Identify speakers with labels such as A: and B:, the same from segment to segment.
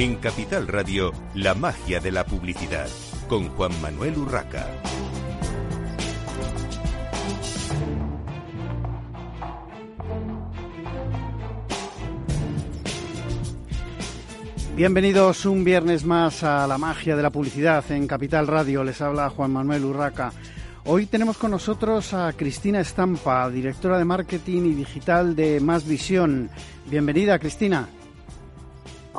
A: En Capital Radio, la magia de la publicidad, con Juan Manuel Urraca.
B: Bienvenidos un viernes más a la magia de la publicidad en Capital Radio. Les habla Juan Manuel Urraca. Hoy tenemos con nosotros a Cristina Estampa, directora de marketing y digital de Más Visión. Bienvenida, Cristina.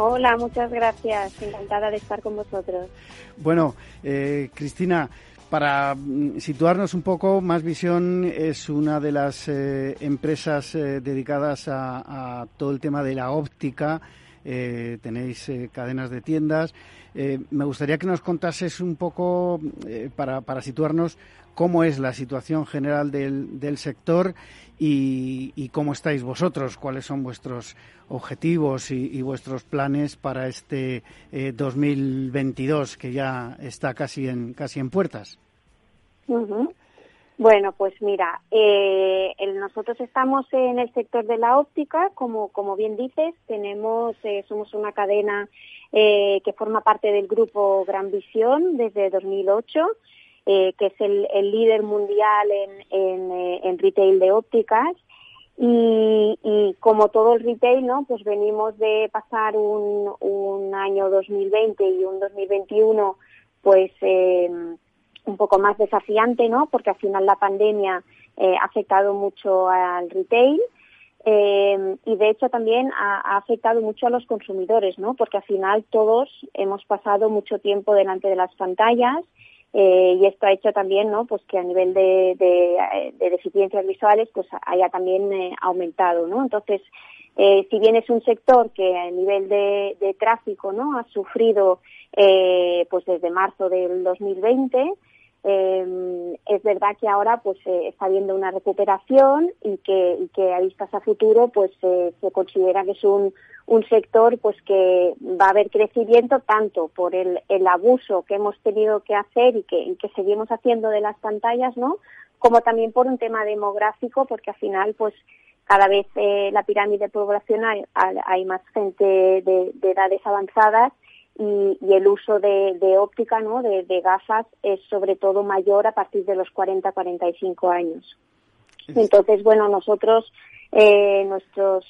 C: Hola, muchas gracias. Encantada de estar con vosotros.
B: Bueno, eh, Cristina, para mm, situarnos un poco, Más Visión es una de las eh, empresas eh, dedicadas a, todo el tema de la óptica. tenéis cadenas de tiendas. me gustaría que nos contases un poco, para, para situarnos, cómo es la situación general del, del sector y, cómo estáis vosotros, cuáles son vuestros objetivos y, vuestros planes para este 2022 eh, que ya está casi en casi en puertas.
C: Bueno, pues mira, eh, nosotros estamos en el sector de la óptica, como como bien dices, tenemos eh, somos una cadena que forma parte del grupo Gran Visión desde 2008 eh, que es el, líder mundial en, eh, en, retail de ópticas. Y, como todo el retail, ¿no? Pues venimos de pasar un, año 2020 y un 2021, pues eh, un poco más desafiante, ¿no? Porque al final la pandemia eh, ha afectado mucho al retail. Eh, y de hecho también ha, ha, afectado mucho a los consumidores, ¿no? Porque al final todos hemos pasado mucho tiempo delante de las pantallas eh, y esto ha hecho también ¿no? pues que a nivel de, de, deficiencias visuales pues haya también eh, aumentado ¿no? entonces eh, si bien es un sector que a nivel de, de tráfico no ha sufrido eh, pues desde marzo del 2020 eh, es verdad que ahora pues eh, está habiendo una recuperación y que, y que a vistas a futuro pues se considera que es un, un sector pues que va a haber crecimiento tanto por el, el abuso que hemos tenido que hacer y que, y que seguimos haciendo de las pantallas, ¿no? Como también por un tema demográfico, porque al final, pues, cada vez eh, la pirámide poblacional hay más gente de, edades avanzadas y, y, el uso de, de óptica, ¿no? De, de, gafas es sobre todo mayor a partir de los 40-45 años. Entonces, bueno, nosotros, eh, nuestros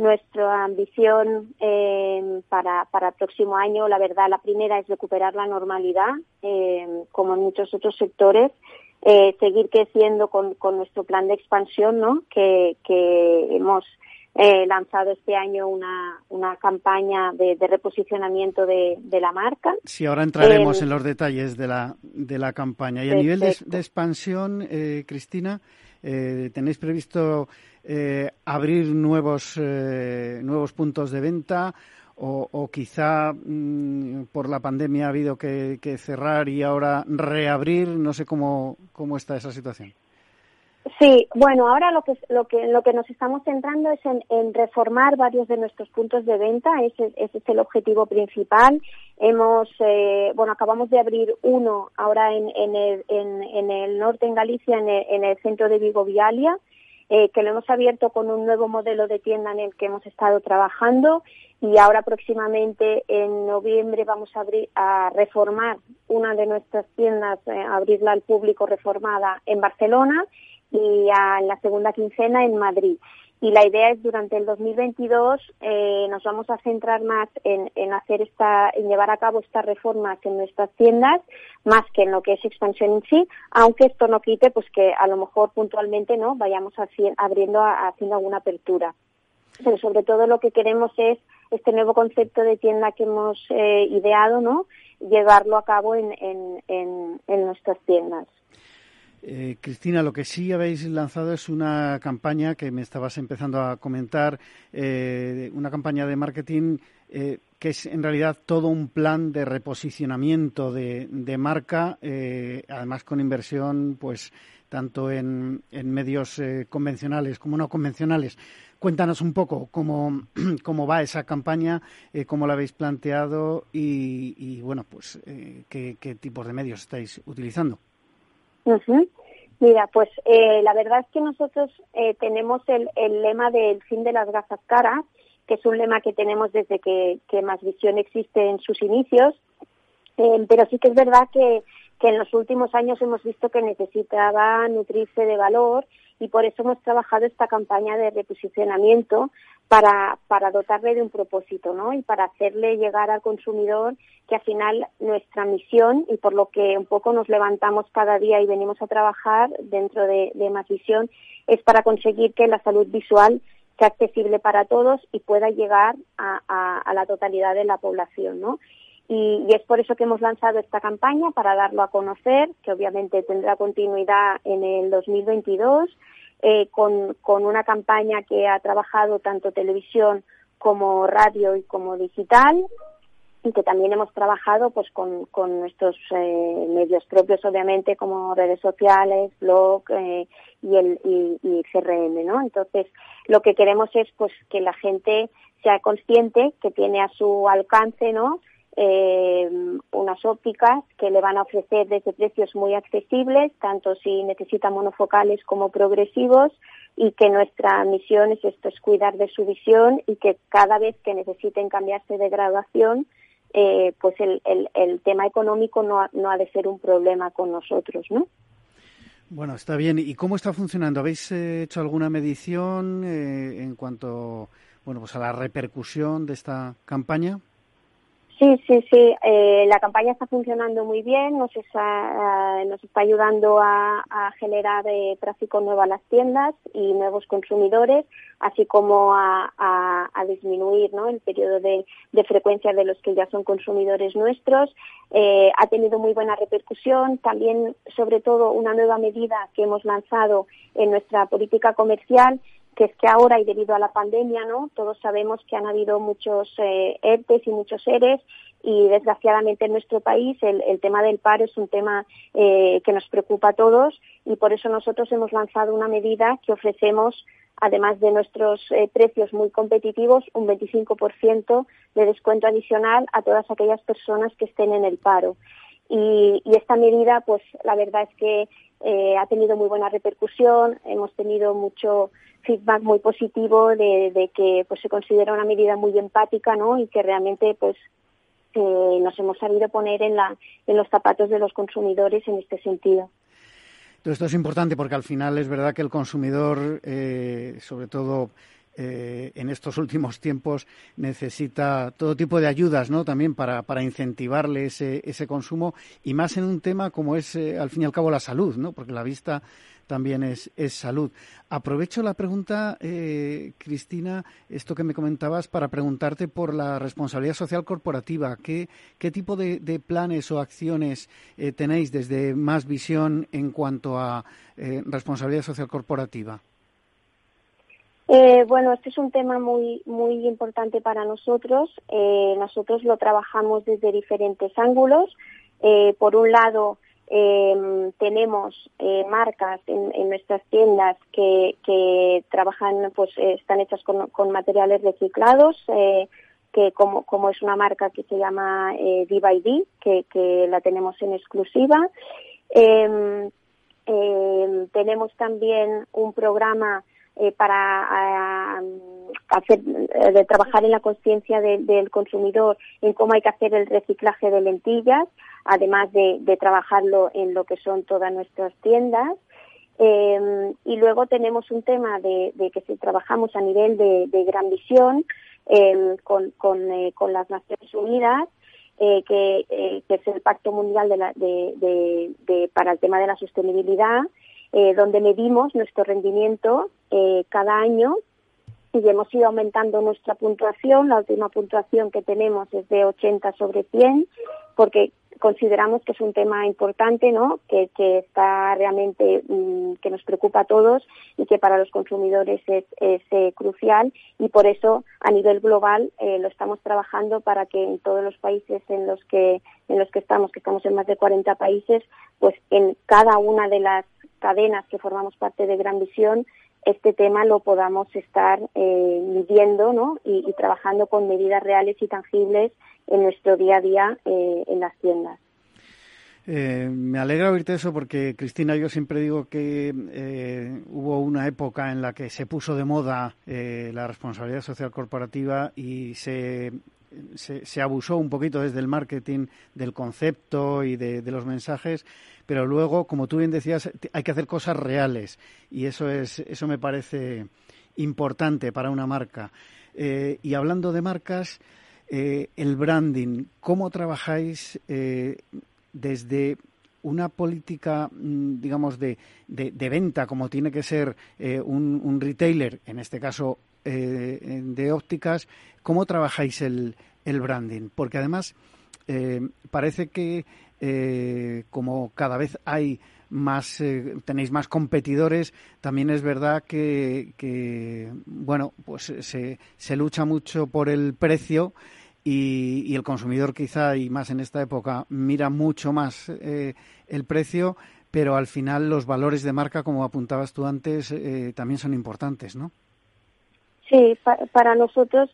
C: nuestra ambición eh, para, para el próximo año, la verdad, la primera es recuperar la normalidad, eh, como en muchos otros sectores, eh, seguir creciendo con, con, nuestro plan de expansión, ¿no? Que, que hemos eh, lanzado este año una, una campaña de, de reposicionamiento de, de, la marca.
B: Sí, ahora entraremos en los detalles de la, de la campaña. Y a nivel de, de expansión, Cristina, ¿tenéis previsto eh, abrir nuevos, eh, nuevos puntos de venta o, quizá mm, por la pandemia ha habido que, cerrar y ahora reabrir. No sé cómo, cómo está esa situación.
C: Sí, bueno, ahora lo que lo que lo que nos estamos centrando es en, reformar varios de nuestros puntos de venta. Ese, ese es el objetivo principal. Hemos, eh, bueno, acabamos de abrir uno ahora en, en, el, norte en Galicia, en el, en el centro de Vigo Vialia eh, que lo hemos abierto con un nuevo modelo de tienda en el que hemos estado trabajando y ahora próximamente en noviembre vamos a, abrir, a reformar una de nuestras tiendas, eh, abrirla al público reformada en Barcelona y a, la segunda quincena en Madrid y la idea es durante el 2022 eh, nos vamos a centrar más en, en, hacer esta, en llevar a cabo estas reformas en nuestras tiendas, más que en lo que es expansión en sí, aunque esto no quite pues que a lo mejor puntualmente no vayamos abriendo haciendo alguna apertura. Pero sobre todo lo que queremos es este nuevo concepto de tienda que hemos eh, ideado, ¿no? Llevarlo a cabo en, en, en, en nuestras tiendas.
B: Eh, Cristina, lo que sí habéis lanzado es una campaña que me estabas empezando a comentar, eh, una campaña de marketing eh, que es en realidad todo un plan de reposicionamiento de, marca, además con inversión, pues tanto en, medios convencionales como no convencionales. Cuéntanos un poco cómo, cómo va esa campaña, cómo la habéis planteado y, bueno, pues qué, qué tipos de medios estáis utilizando.
C: Mira, pues eh, la verdad es que nosotros eh, tenemos el, el, lema del fin de las gafas caras, que es un lema que tenemos desde que, Más Visión existe en sus inicios. Eh, pero sí que es verdad que, que en los últimos años hemos visto que necesitaba nutrirse de valor y por eso hemos trabajado esta campaña de reposicionamiento para, para dotarle de un propósito, ¿no? Y para hacerle llegar al consumidor que al final nuestra misión y por lo que un poco nos levantamos cada día y venimos a trabajar dentro de, de Más Visión es para conseguir que la salud visual sea accesible para todos y pueda llegar a, a, la totalidad de la población, ¿no? Y, es por eso que hemos lanzado esta campaña para darlo a conocer, que obviamente tendrá continuidad en el 2022 eh, con, con una campaña que ha trabajado tanto televisión como radio y como digital y que también hemos trabajado pues con, con nuestros eh, medios propios obviamente como redes sociales blog eh, y el y, y, CRM no entonces lo que queremos es pues que la gente sea consciente que tiene a su alcance no eh, unas ópticas que le van a ofrecer desde precios muy accesibles, tanto si necesita monofocales como progresivos, y que nuestra misión es esto, es cuidar de su visión y que cada vez que necesiten cambiarse de graduación, eh, pues el, el, tema económico no ha, no ha de ser un problema con nosotros, ¿no?
B: Bueno, está bien. ¿Y cómo está funcionando? ¿Habéis eh, hecho alguna medición eh, en cuanto bueno, pues a la repercusión de esta campaña?
C: Sí, sí, sí. Eh, la campaña está funcionando muy bien, nos está, eh, ayudando a, generar eh, tráfico nuevo a las tiendas y nuevos consumidores, así como a, disminuir el periodo de, frecuencia de los que ya son consumidores nuestros. ha tenido muy buena repercusión. También, sobre todo, una nueva medida que hemos lanzado en nuestra política comercial que es que ahora y debido a la pandemia, ¿no? Todos sabemos que han habido muchos eh, ERTES y muchos ERES y desgraciadamente en nuestro país el, tema del paro es un tema eh, que nos preocupa a todos y por eso nosotros hemos lanzado una medida que ofrecemos además de nuestros eh, precios muy competitivos, un 25% de descuento adicional a todas aquellas personas que estén en el paro. Y, y esta medida, pues la verdad es que eh, ha tenido muy buena repercusión, hemos tenido mucho feedback muy positivo de, que pues se considera una medida muy empática, ¿no? Y que realmente pues eh, nos hemos sabido poner en la en los zapatos de los consumidores en este sentido.
B: esto es importante porque al final es verdad que el consumidor, eh, sobre todo eh, en estos últimos tiempos necesita todo tipo de ayudas, ¿no? También para, incentivarle ese, ese consumo y más en un tema como es, eh, al fin y al cabo, la salud, ¿no? Porque la vista también es, salud. Aprovecho la pregunta, eh, Cristina, esto que me comentabas, para preguntarte por la responsabilidad social corporativa. ¿Qué, tipo de, de planes o acciones tenéis desde Más Visión en cuanto a responsabilidad social corporativa?
C: Eh, bueno, este es un tema muy muy importante para nosotros. Eh, nosotros lo trabajamos desde diferentes ángulos. Eh, por un lado, em, tenemos marcas en, nuestras tiendas que, trabajan, pues están hechas con, materiales reciclados. que como, como es una marca que se llama eh, D que, que la tenemos en exclusiva. Em, em, tenemos también un programa eh, para hacer, eh, de trabajar en la conciencia del consumidor en cómo hay que hacer el reciclaje de lentillas, además de, trabajarlo en lo que son todas nuestras tiendas. Em, y luego tenemos un tema de, que si trabajamos a nivel de, gran visión em, con, con, eh, con, las Naciones Unidas, que, es el Pacto Mundial para el tema de la sostenibilidad, eh, donde medimos nuestro rendimiento eh, cada año y hemos ido aumentando nuestra puntuación. La última puntuación que tenemos es de 80 sobre 100, porque consideramos que es un tema importante, ¿no? Que, que está realmente, mm, que nos preocupa a todos y que para los consumidores es, es eh, crucial y por eso a nivel global eh, lo estamos trabajando para que en todos los países en los que en los que estamos, que estamos en más de 40 países, pues en cada una de las cadenas que formamos parte de Gran Visión, este tema lo podamos estar eh, midiendo ¿no? y, trabajando con medidas reales y tangibles en nuestro día a día eh, en las tiendas.
B: Eh, me alegra oírte eso porque, Cristina, yo siempre digo que eh, hubo una época en la que se puso de moda eh, la responsabilidad social corporativa y se, se, abusó un poquito desde el marketing del concepto y de, los mensajes, pero luego, como tú bien decías, hay que hacer cosas reales y eso, es, eso me parece importante para una marca. y hablando de marcas, el branding, ¿cómo trabajáis desde una política, mm, digamos, de, de, venta, como tiene que ser eh, un, retailer, en este caso eh, de ópticas, ¿cómo trabajáis el, el branding? Porque además eh, parece que como cada vez hay más tenéis más competidores también es verdad que, bueno pues se, se lucha mucho por el precio y, el consumidor quizá, y más en esta época, mira mucho más eh, el precio, pero al final los valores de marca, como apuntabas tú antes, eh, también son importantes, ¿no?
C: Sí, para nosotros,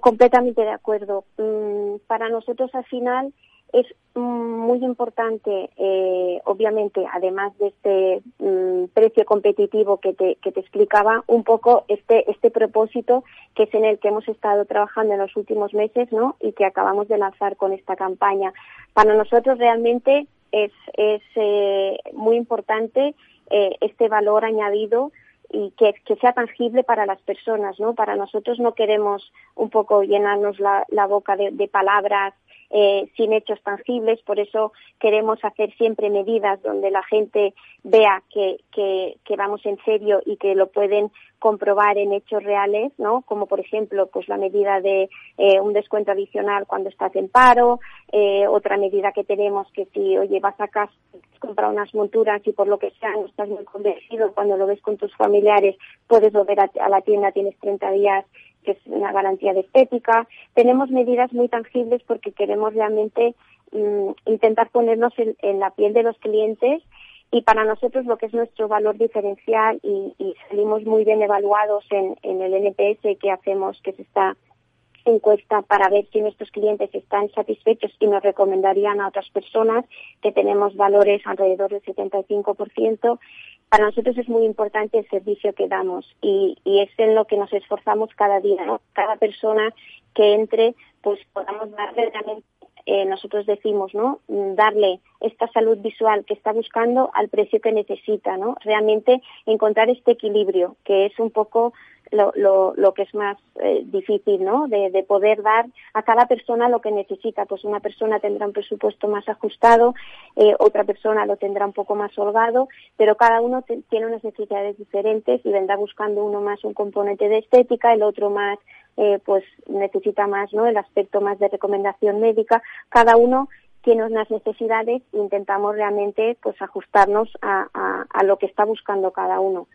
C: completamente de acuerdo. Mm, para nosotros al final es muy importante, eh, obviamente, además de este mm, precio competitivo que te, que te explicaba, un poco este, este propósito que es en el que hemos estado trabajando en los últimos meses ¿no? y que acabamos de lanzar con esta campaña. Para nosotros realmente es, es eh, muy importante eh, este valor añadido y que, que, sea tangible para las personas, ¿no? Para nosotros no queremos un poco llenarnos la, la boca de, de palabras eh, sin hechos tangibles, por eso queremos hacer siempre medidas donde la gente vea que, que, que, vamos en serio y que lo pueden comprobar en hechos reales, ¿no? Como por ejemplo, pues la medida de eh, un descuento adicional cuando estás en paro, eh, otra medida que tenemos que si, oye, vas a casa, comprar unas monturas y por lo que sea no estás muy convencido, cuando lo ves con tus familiares, puedes volver a, la tienda, tienes 30 días que es una garantía de estética. Tenemos medidas muy tangibles porque queremos realmente mm, intentar ponernos en, la piel de los clientes y para nosotros lo que es nuestro valor diferencial y, salimos muy bien evaluados en, en, el NPS que hacemos, que es esta encuesta para ver si nuestros clientes están satisfechos y nos recomendarían a otras personas que tenemos valores alrededor del 75% para nosotros es muy importante el servicio que damos y, es en lo que nos esforzamos cada día, ¿no? Cada persona que entre, pues podamos darle realmente, eh, nosotros decimos, ¿no? Darle esta salud visual que está buscando al precio que necesita, ¿no? Realmente encontrar este equilibrio, que es un poco lo, lo, lo que es más eh, difícil, ¿no? De, de, poder dar a cada persona lo que necesita. Pues una persona tendrá un presupuesto más ajustado, eh, otra persona lo tendrá un poco más holgado, pero cada uno tiene unas necesidades diferentes y vendrá buscando uno más un componente de estética, el otro más, eh, pues necesita más, ¿no? El aspecto más de recomendación médica. Cada uno tiene unas necesidades e intentamos realmente, pues ajustarnos a, a, a lo que está buscando cada uno.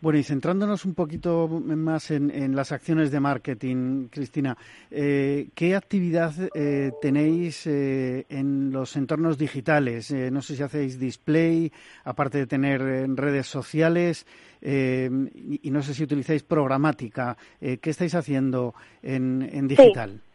B: Bueno, y centrándonos un poquito más en, las acciones de marketing, Cristina, eh, ¿qué actividad eh, tenéis eh, en los entornos digitales? no sé si hacéis display, aparte de tener redes sociales, y, no sé si utilizáis programática. ¿Qué estáis haciendo en, digital?
C: Sí,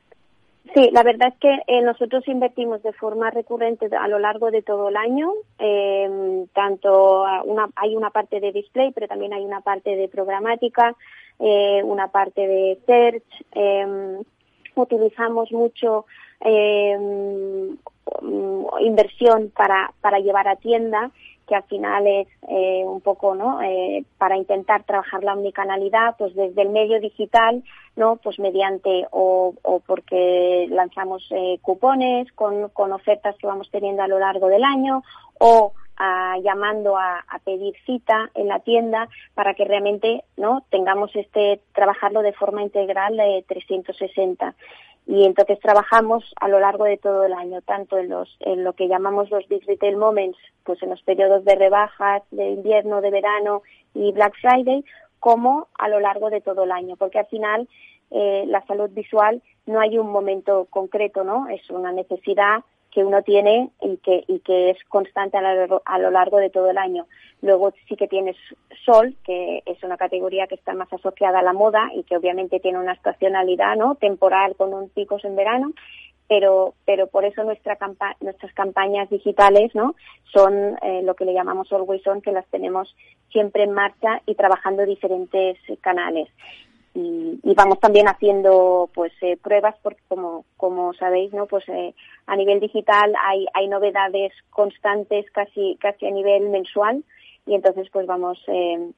C: la verdad es que eh, nosotros invertimos de forma recurrente a lo largo de todo el año. Eh, tanto una, hay una parte de display, pero también hay una parte de programática, eh, una parte de search. Eh, utilizamos mucho inversión para, para llevar a tienda que al final es eh, un poco no eh, para intentar trabajar la omnicanalidad pues desde el medio digital no pues mediante o, o porque lanzamos eh, cupones con, con ofertas que vamos teniendo a lo largo del año o a, llamando a, a, pedir cita en la tienda para que realmente no tengamos este trabajarlo de forma integral de 360 y entonces trabajamos a lo largo de todo el año, tanto en, los, en lo que llamamos los Big Retail Moments, pues en los periodos de rebajas de invierno, de verano y Black Friday, como a lo largo de todo el año, porque al final eh, la salud visual no hay un momento concreto, ¿no? Es una necesidad que uno tiene y que, y que es constante a lo, largo de todo el año. Luego sí que tienes sol, que es una categoría que está más asociada a la moda y que obviamente tiene una estacionalidad ¿no? temporal con un picos en verano. pero, pero por eso nuestra nuestras campañas digitales ¿no? son eh, lo que le llamamos Always On, que las tenemos siempre en marcha y trabajando diferentes canales. Y, vamos también haciendo pues eh, pruebas porque como como sabéis no pues eh, a nivel digital hay hay novedades constantes casi casi a nivel mensual y entonces pues vamos eh,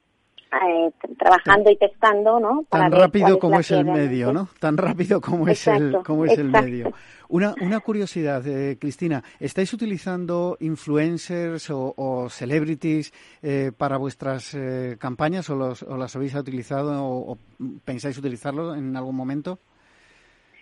C: eh, trabajando y testando, ¿no?
B: Tan rápido como es el medio, ¿no? Tan rápido como es el como es el medio. Una, una curiosidad, eh, Cristina, ¿estáis utilizando influencers o, celebrities eh, para vuestras campañas o, los, o las habéis utilizado o, pensáis utilizarlo en algún momento?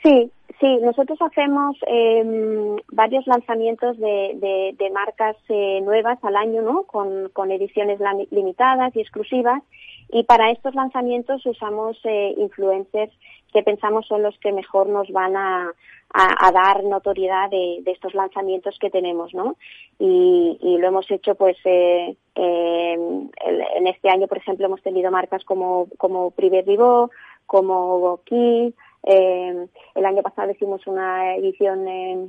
C: Sí, sí, nosotros hacemos em, varios lanzamientos de, de, marcas eh, nuevas al año, ¿no? Con, con, ediciones limitadas y exclusivas. Y para estos lanzamientos usamos eh, influencers que pensamos son los que mejor nos van a, a, dar notoriedad de, de, estos lanzamientos que tenemos, ¿no? Y, lo hemos hecho, pues, eh, en este año, por ejemplo, hemos tenido marcas como, como Privé como Key, eh, el año pasado hicimos una edición, eh,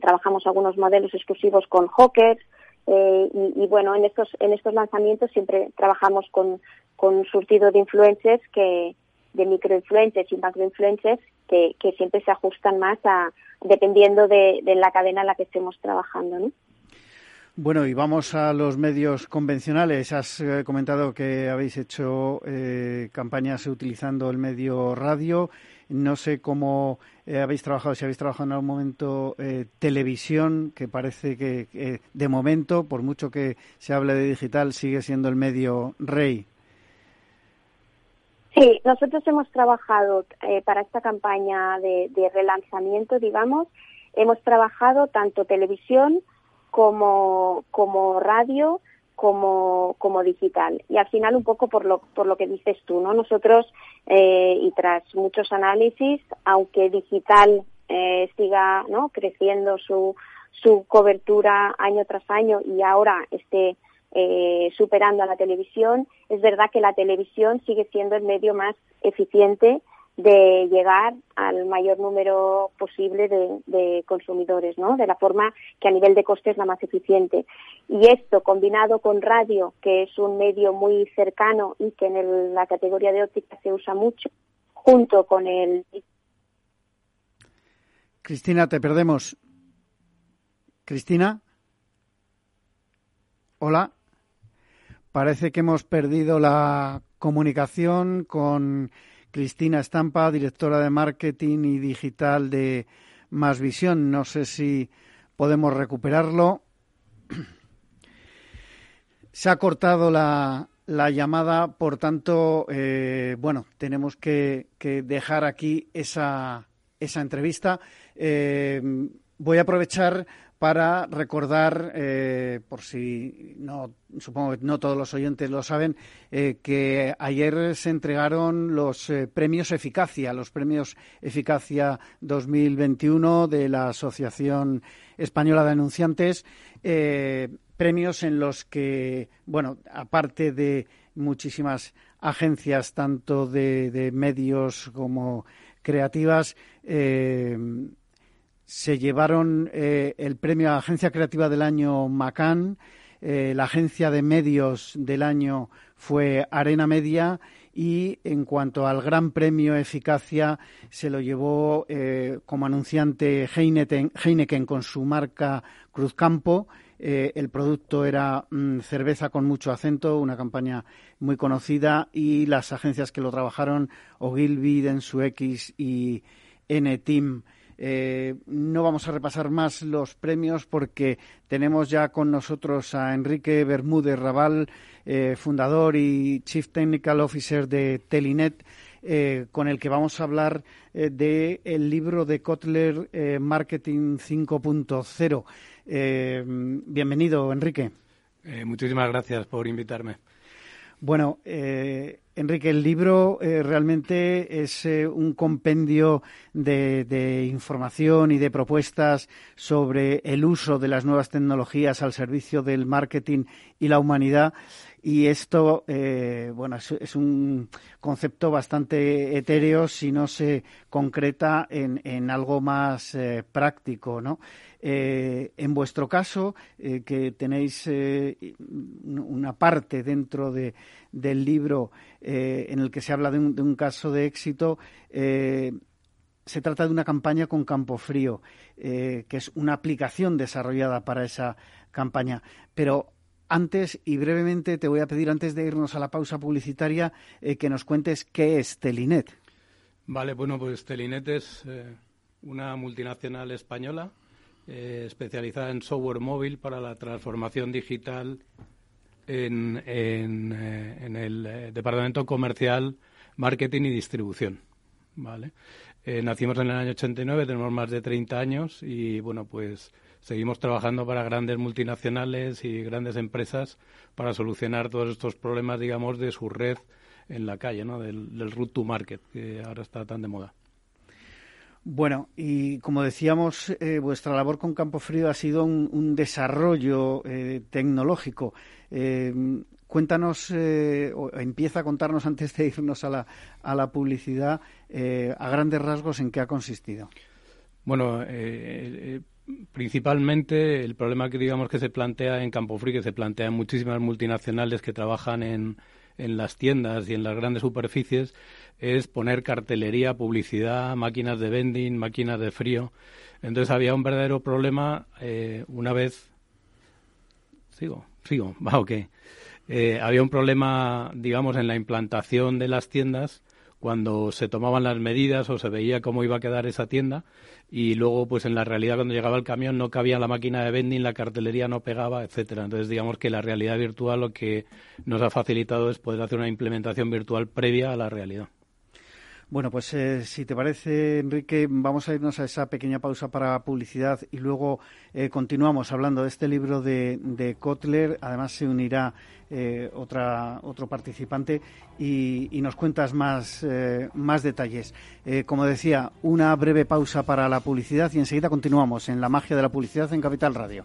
C: trabajamos algunos modelos exclusivos con Hawkers eh, y, bueno, en estos, en estos lanzamientos siempre trabajamos con, con un surtido de influencers que, de microinfluencers y macroinfluencers que, que siempre se ajustan más a, dependiendo de, de la cadena en la que estemos trabajando, ¿no?
B: Bueno, y vamos a los medios convencionales. Has eh, comentado que habéis hecho eh, campañas utilizando el medio radio. No sé cómo eh, habéis trabajado, si habéis trabajado en algún momento televisión, que parece que de momento, por mucho que se hable de digital, sigue siendo el medio rey.
C: Sí, nosotros hemos trabajado para esta campaña de relanzamiento, digamos, hemos trabajado tanto televisión, como, como radio, como, como digital. Y al final un poco por lo, por lo que dices tú, ¿no? Nosotros, eh, y tras muchos análisis, aunque digital eh, siga ¿no? creciendo su, su cobertura año tras año y ahora esté eh, superando a la televisión, es verdad que la televisión sigue siendo el medio más eficiente de llegar al mayor número posible de, consumidores, ¿no? De la forma que a nivel de coste es la más eficiente. Y esto combinado con radio, que es un medio muy cercano y que en la categoría de óptica se usa mucho, junto con el.
B: Cristina, te perdemos. Cristina. Hola. Parece que hemos perdido la comunicación con Cristina Estampa, directora de marketing y digital de Más Visión. No sé si podemos recuperarlo. Se ha cortado la, llamada, por tanto, eh, bueno, tenemos que, dejar aquí esa, esa entrevista. Eh, voy a aprovechar para recordar, eh, por si no, supongo que no todos los oyentes lo saben, eh, que ayer se entregaron los eh, premios Eficacia, los premios Eficacia 2021 de la Asociación Española de Anunciantes, premios en los que, bueno, aparte de muchísimas agencias, tanto de, de medios como creativas, se llevaron eh, el premio a Agencia Creativa del Año Macan, eh, la agencia de medios del año fue Arena Media y en cuanto al Gran Premio Eficacia se lo llevó eh, como anunciante Heineken, con su marca Cruzcampo. el producto era mm, cerveza con mucho acento, una campaña muy conocida y las agencias que lo trabajaron, Ogilvy, X y N-Team. Eh, no vamos a repasar más los premios porque tenemos ya con nosotros a Enrique Bermúdez Raval, eh, fundador y Chief Technical Officer de Telinet. Eh, con el que vamos a hablar del libro de Kotler Marketing 5.0. bienvenido, Enrique.
D: muchísimas gracias por invitarme.
B: Bueno, Enrique, el libro eh, realmente es eh, un compendio de, información y de propuestas sobre el uso de las nuevas tecnologías al servicio del marketing y la humanidad. Y esto, eh, bueno, es, un concepto bastante etéreo si no se concreta en, en algo más práctico, ¿no? Eh, en vuestro caso, eh, que tenéis eh, una parte dentro de, del libro en el que se habla de un, caso de éxito, se trata de una campaña con campo frío, que es una aplicación desarrollada para esa campaña. Pero antes y brevemente te voy a pedir, antes de irnos a la pausa publicitaria, que nos cuentes qué es Telinet.
D: Vale, bueno, pues Telinet es una multinacional española eh, especializada en software móvil para la transformación digital en, en, eh, el eh, Departamento Comercial, Marketing y Distribución. ¿vale? nacimos en el año 89, tenemos más de 30 años y, bueno, pues seguimos trabajando para grandes multinacionales y grandes empresas para solucionar todos estos problemas, digamos, de su red en la calle, ¿no? del, del route to market, que ahora está tan de moda.
B: Bueno, y como decíamos, eh, vuestra labor con Campo Frío ha sido un, desarrollo eh, tecnológico. Eh, cuéntanos, o empieza a contarnos antes de irnos a la, a la publicidad, a grandes rasgos, en qué ha consistido.
D: Bueno, principalmente el problema que digamos que se plantea en Campo Frío, que se plantea en muchísimas multinacionales que trabajan en, en las tiendas y en las grandes superficies, es poner cartelería, publicidad, máquinas de vending, máquinas de frío. Entonces había un verdadero problema eh, una vez. Sigo, sigo, va, ok. Eh, había un problema, digamos, en la implantación de las tiendas cuando se tomaban las medidas o se veía cómo iba a quedar esa tienda y luego pues en la realidad cuando llegaba el camión no cabía la máquina de vending, la cartelería no pegaba, etcétera. Entonces digamos que la realidad virtual lo que nos ha facilitado es poder hacer una implementación virtual previa a la realidad.
B: Bueno, pues eh, si te parece, Enrique, vamos a irnos a esa pequeña pausa para publicidad y luego eh, continuamos hablando de este libro de, Kotler. Además, se unirá eh, otra, otro participante y, y nos cuentas más, más detalles. como decía, una breve pausa para la publicidad y enseguida continuamos en la magia de la publicidad en Capital Radio.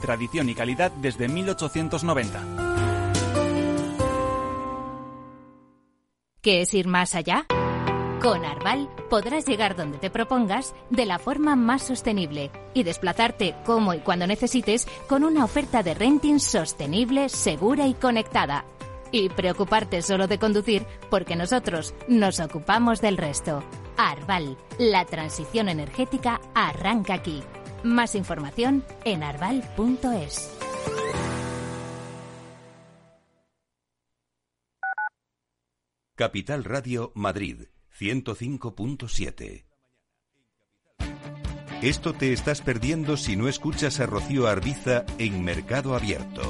E: tradición y calidad desde 1890.
F: ¿Qué es ir más allá? Con Arval podrás llegar donde te propongas de la forma más sostenible y desplazarte como y cuando necesites con una oferta de renting sostenible, segura y conectada. Y preocuparte solo de conducir porque nosotros nos ocupamos del resto. Arval, la transición energética arranca aquí. Más información en arval.es.
A: Capital Radio Madrid 105.7. Esto te estás perdiendo si no escuchas a Rocío Arbiza en Mercado Abierto.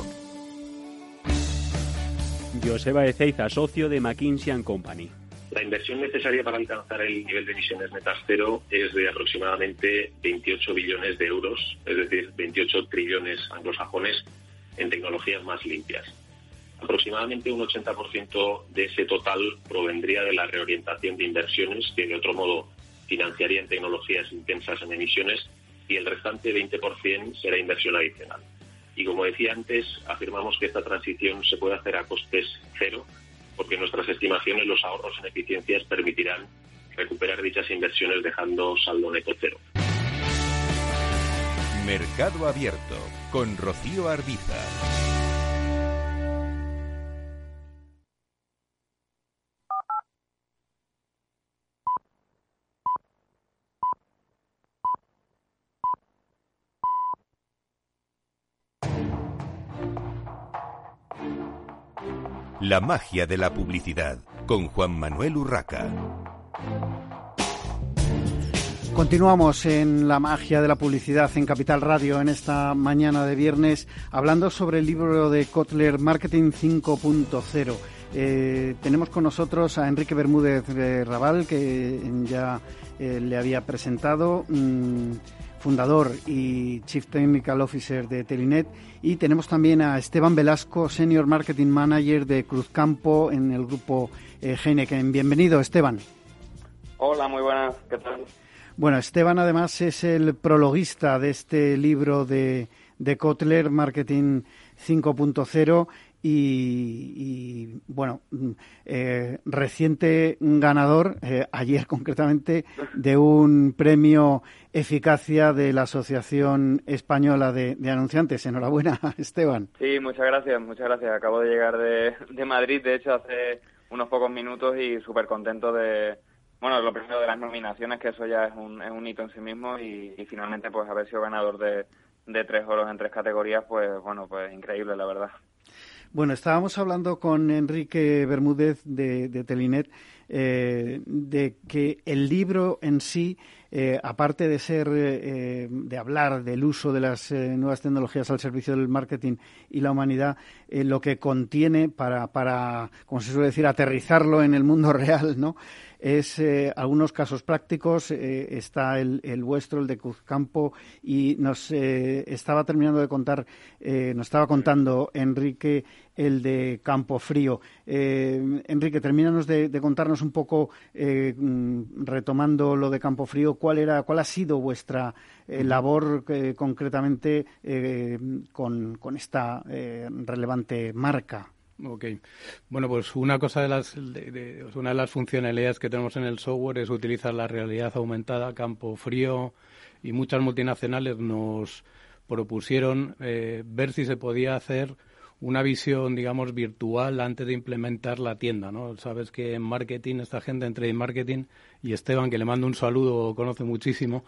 G: Joseba Ezeiza, socio de McKinsey Company.
H: La inversión necesaria para alcanzar el nivel de emisiones netas cero es de aproximadamente 28 billones de euros, es decir, 28 trillones anglosajones en tecnologías más limpias. Aproximadamente un 80% de ese total provendría de la reorientación de inversiones que de otro modo financiarían tecnologías intensas en emisiones y el restante 20% será inversión adicional. Y como decía antes, afirmamos que esta transición se puede hacer a costes cero porque nuestras estimaciones, los ahorros en eficiencias permitirán recuperar dichas inversiones dejando saldo neto cero.
A: Mercado Abierto con Rocío Arbiza. La magia de la publicidad con Juan Manuel Urraca.
B: Continuamos en la magia de la publicidad en Capital Radio en esta mañana de viernes hablando sobre el libro de Kotler Marketing 5.0. Eh, tenemos con nosotros a Enrique Bermúdez de Raval, que ya eh, le había presentado, mm, fundador y Chief Technical Officer de Telinet. Y tenemos también a Esteban Velasco, Senior Marketing Manager de Cruzcampo en el grupo eh, Heineken. Bienvenido, Esteban.
I: Hola, muy buenas. ¿Qué tal?
B: Bueno, Esteban además es el prologuista de este libro de, de Kotler, Marketing 5.0, y, bueno, mm, eh, reciente ganador, eh, ayer concretamente, de un premio eficacia de la Asociación Española de, Anunciantes. Enhorabuena, Esteban.
I: Sí, muchas gracias, muchas gracias. Acabo de llegar de, de Madrid, de hecho, hace unos pocos minutos y súper contento de, bueno, lo primero de las nominaciones, que eso ya es un, es un hito en sí mismo y, finalmente pues haber sido ganador de, de tres oros en tres categorías, pues bueno, pues increíble la verdad.
B: Bueno, estábamos hablando con Enrique Bermúdez de, de Telinet eh, de que el libro en sí, eh, aparte de ser, eh, de hablar del uso de las nuevas tecnologías al servicio del marketing y la humanidad, lo que contiene para, para, como se suele decir, aterrizarlo en el mundo real, ¿no? Es eh, algunos casos prácticos. Eh, está el, vuestro, el de Cruzcampo, y nos eh, estaba terminando de contar, nos estaba contando Enrique el de Campo Frío. Enrique, termínanos de, contarnos un poco, mm, retomando lo de Campo Frío, cuál era, cuál ha sido vuestra labor concretamente con, con, esta relevante marca.
D: Ok. Bueno, pues una cosa de las, una de las funcionalidades que tenemos en el software es utilizar la realidad aumentada, campo frío, y muchas multinacionales nos propusieron eh, ver si se podía hacer una visión, digamos, virtual antes de implementar la tienda, ¿no? Sabes que en marketing, esta gente entre en marketing y Esteban, que le mando un saludo, conoce muchísimo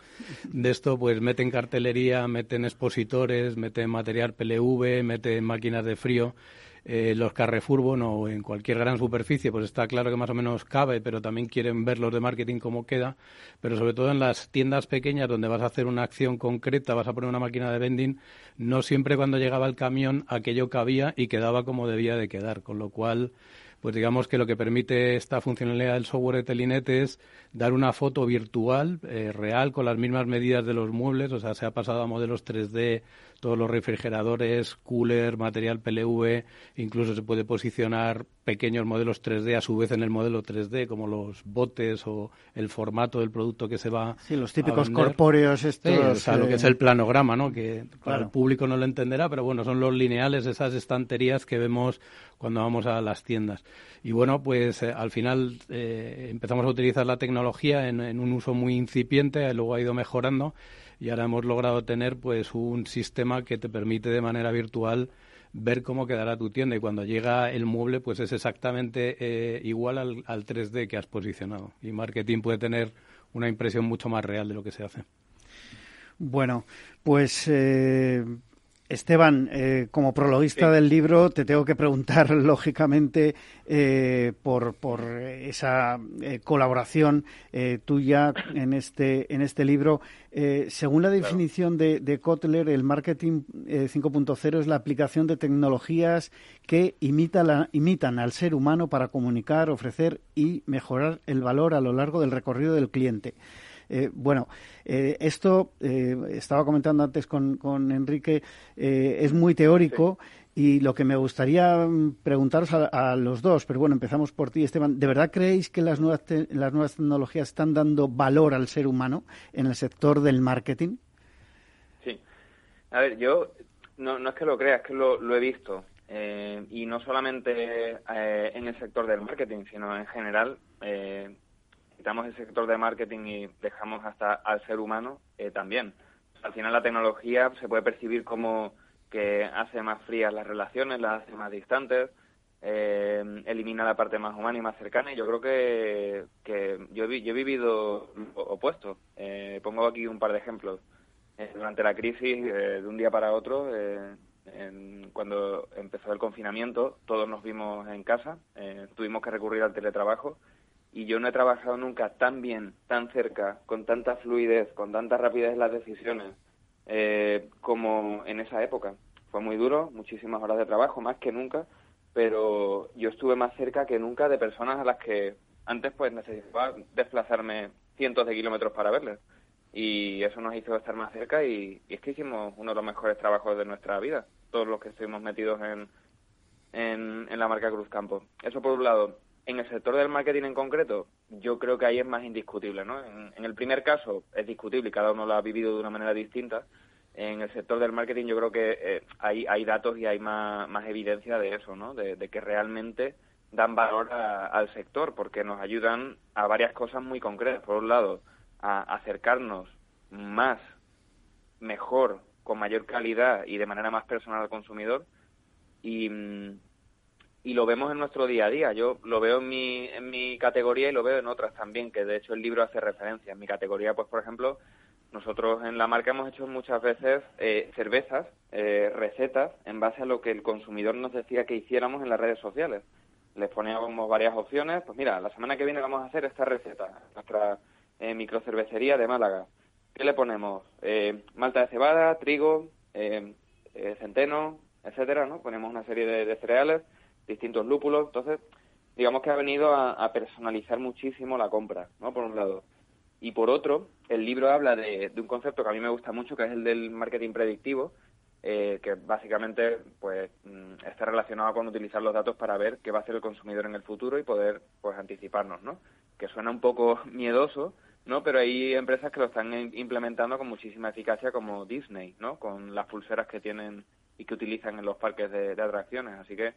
D: de esto, pues meten cartelería, meten expositores, meten material PLV, meten máquinas de frío eh, los Carrefour, bueno, en cualquier gran superficie, pues está claro que más o menos cabe, pero también quieren ver los de marketing cómo queda, pero sobre todo en las tiendas pequeñas donde vas a hacer una acción concreta, vas a poner una máquina de vending, no siempre cuando llegaba el camión aquello cabía y quedaba como debía de quedar, con lo cual pues digamos que lo que permite esta funcionalidad del software de Telinet es dar una foto virtual, eh, real, con las mismas medidas de los muebles, o sea, se ha pasado a modelos 3D todos los refrigeradores, cooler, material PLV, incluso se puede posicionar pequeños modelos 3D a su vez en el modelo 3D, como los botes o el formato del producto que se va
B: Sí, los típicos corpóreos estos.
D: o sea, lo que es el planograma, ¿no? Que para el público no lo entenderá, pero bueno, son los lineales, esas estanterías que vemos cuando vamos a las tiendas. Y bueno, pues eh, al final eh, empezamos a utilizar la tecnología en, en un uso muy incipiente, luego ha ido mejorando y ahora hemos logrado tener pues un sistema que te permite de manera virtual ver cómo quedará tu tienda y cuando llega el mueble pues es exactamente eh, igual al, al 3D que has posicionado y marketing puede tener una impresión mucho más real de lo que se hace.
B: Bueno, pues eh, Esteban, eh, como prologuista del libro, te tengo que preguntar, lógicamente, eh, por, por, esa eh, colaboración tuya en este, en este libro. según la definición de, de, Kotler, el marketing 5.0 es la aplicación de tecnologías que imita la, imitan al ser humano para comunicar, ofrecer y mejorar el valor a lo largo del recorrido del cliente. Eh, bueno, eh, esto eh, estaba comentando antes con, Enrique, es muy teórico. Y lo que me gustaría mm, preguntaros a, los dos, pero bueno, empezamos por ti, Esteban. ¿De verdad creéis que las nuevas, las nuevas tecnologías están dando valor al ser humano en el sector del marketing?
I: Sí. A ver, yo no, no es que lo crea, es que lo, lo he visto. y no solamente en el sector del marketing, sino en general quitamos el sector de marketing y dejamos hasta al ser humano eh, también. al final la tecnología se puede percibir como que hace más frías las relaciones, las hace más distantes, eh, elimina la parte más humana y más cercana. Y yo creo que, que yo, yo he vivido lo opuesto. Eh, pongo aquí un par de ejemplos. Durante la crisis, de un día para otro, cuando empezó el confinamiento, todos nos vimos en casa, tuvimos que recurrir al teletrabajo. Y yo no he trabajado nunca tan bien, tan cerca, con tanta fluidez, con tanta rapidez en las decisiones, como en esa época. Fue muy duro, muchísimas horas de trabajo, más que nunca, pero yo estuve más cerca que nunca de personas a las que antes pues necesitaba desplazarme cientos de kilómetros para verles y eso nos hizo estar más cerca y, es que hicimos uno de los mejores trabajos de nuestra vida, todos los que estuvimos metidos en, en, la marca Cruz Campo. Eso por un lado. En el sector del marketing en concreto, yo creo que ahí es más indiscutible, ¿no? En, el primer caso es discutible y cada uno lo ha vivido de una manera distinta, en el sector del marketing yo creo que eh, hay, hay datos y hay más, más evidencia de eso, ¿no? De, que realmente dan valor al sector porque nos ayudan a varias cosas muy concretas. Por un lado, a acercarnos más, mejor, con mayor calidad y de manera más personal al consumidor y, y lo vemos en nuestro día a día. Yo lo veo en mi, en mi categoría y lo veo en otras también, que de hecho el libro hace referencia. En mi categoría, pues por ejemplo, nosotros en la marca hemos hecho muchas veces eh, cervezas, eh, recetas, en base a lo que el consumidor nos decía que hiciéramos en las redes sociales. Les poníamos varias opciones, pues mira, la semana que viene vamos a hacer esta receta, nuestra eh, microcervecería de Málaga. ¿Qué le ponemos? Eh, malta de cebada, trigo, centeno, etcétera, ¿no? Ponemos una serie de, cereales, distintos lúpulos, entonces digamos que ha venido a, personalizar muchísimo la compra, ¿no? Por un lado. Y por otro, el libro habla de, un concepto que a mí me gusta mucho, que es el del marketing predictivo, eh, que básicamente pues mm, está relacionado con utilizar los datos para ver qué va a hacer el consumidor en el futuro y poder pues anticiparnos, ¿no? Que suena un poco miedoso, ¿no? Pero hay empresas que lo están implementando con muchísima eficacia como Disney, ¿no? Con las pulseras que tienen y que utilizan en los parques de atracciones. Así que